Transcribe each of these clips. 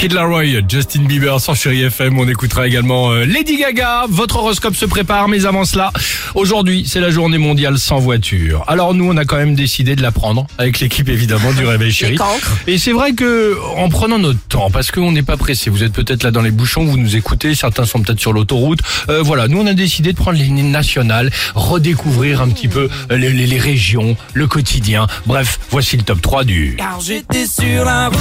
Kid Laroi, Justin Bieber sur Chéri FM. On écoutera également euh, Lady Gaga. Votre horoscope se prépare, mais avant cela, aujourd'hui, c'est la journée mondiale sans voiture. Alors nous, on a quand même décidé de la prendre, avec l'équipe évidemment du Réveil Chéri. Et c'est vrai que en prenant notre temps, parce qu'on n'est pas pressé, vous êtes peut-être là dans les bouchons, vous nous écoutez, certains sont peut-être sur l'autoroute. Euh, voilà, nous on a décidé de prendre les lignes nationales, redécouvrir un petit peu euh, les, les- les régions, le quotidien. Bref, voici le top 3 du... Car j'étais sur la route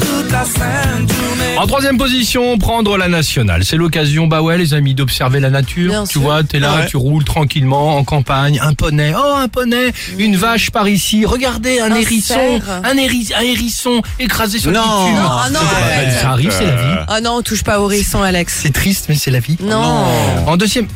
toute la sainte journée. En troisième position, prendre la nationale. C'est l'occasion, bah ouais, les amis, d'observer la nature. Bien tu sûr. vois, t'es là, Ouais. tu roules tranquillement en campagne, un poney, oh un poney, une vache par ici. Regardez un, Un hérisson, un, héris- un hérisson écrasé sur Non. le bitume. Non, ah non, pas- arrête. ça arrive, c'est la vie. Ah non, on touche pas au hérisson, Alex. C'est triste, mais c'est la vie. Non. En deuxième,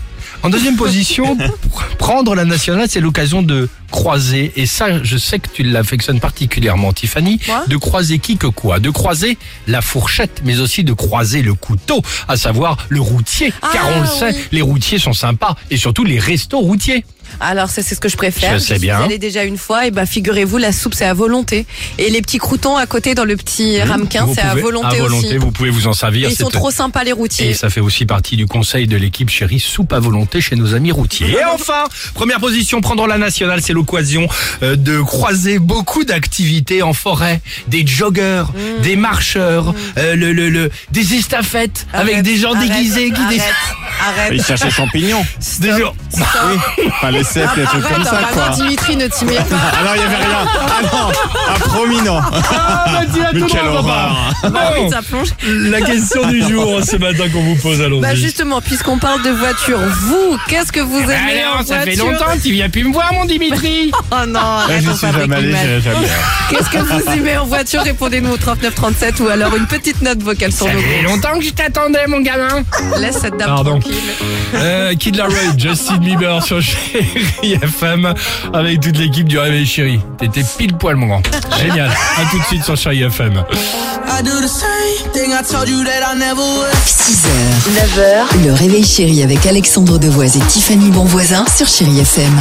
en deuxième position, pr- prendre la nationale, c'est l'occasion de croiser, et ça, je sais que tu l'affectionnes particulièrement, Tiffany, Moi de croiser qui que quoi? De croiser la fourchette, mais aussi de croiser le couteau, à savoir le routier. Ah, car on le sait, les routiers sont sympas, et surtout les restos routiers. Alors ça c'est ce que je préfère. Je sais suis bien. allée déjà une fois et bah figurez-vous la soupe c'est à volonté et les petits croutons à côté dans le petit ramequin Vous c'est à volonté, à volonté, aussi. vous pouvez vous en servir. Et ils sont trop sympas les Et routiers. ça fait aussi partie du conseil de l'équipe chérie soupe à volonté chez nos amis routiers. Et enfin, première position, prendre la nationale, c'est l'occasion euh, de croiser beaucoup d'activités en forêt, des joggers, Mm. des marcheurs, euh, le, le, le- des estafettes avec des gens arrête, déguisés qui arrête. Il cherchait champignons. des gens- Enfin, les cèpes, les trucs comme ça, quoi. Dimitri ne t'y mets pas. Ah non, il y avait rien. Ah non, ah promis non. Ah, bah, dis à Mais tout le quelle monde, papa. horreur. Bah oui, Bon, ça plonge. la question du jour ce matin qu'on vous pose, allons-y. Bah justement, puisqu'on parle de voiture, vous, qu'est-ce que vous aimez Alors, en ça fait voiture longtemps, tu viens plus me voir, mon Dimitri. Oh non, arrête, je on suis fabrique jamais allé, l'image. j'irai jamais. Qu'est-ce que vous aimez en voiture Répondez-nous au 3937 ou alors une petite note vocale sur Ça nos fait longtemps que je t'attendais, mon gamin. Laisse cette dame Pardon. tranquille. Euh, Kid Laroi, Justin Bieber sur Chéri FM avec toute l'équipe du Réveil Chéri. T'étais pile poil mon grand. Génial. À tout de suite sur Chéri FM. I do the same thing I told you that I never would. 6h, 9h, le réveil chéri avec Alexandre Devoise et Tiffany Bonvoisin sur Chéri FM.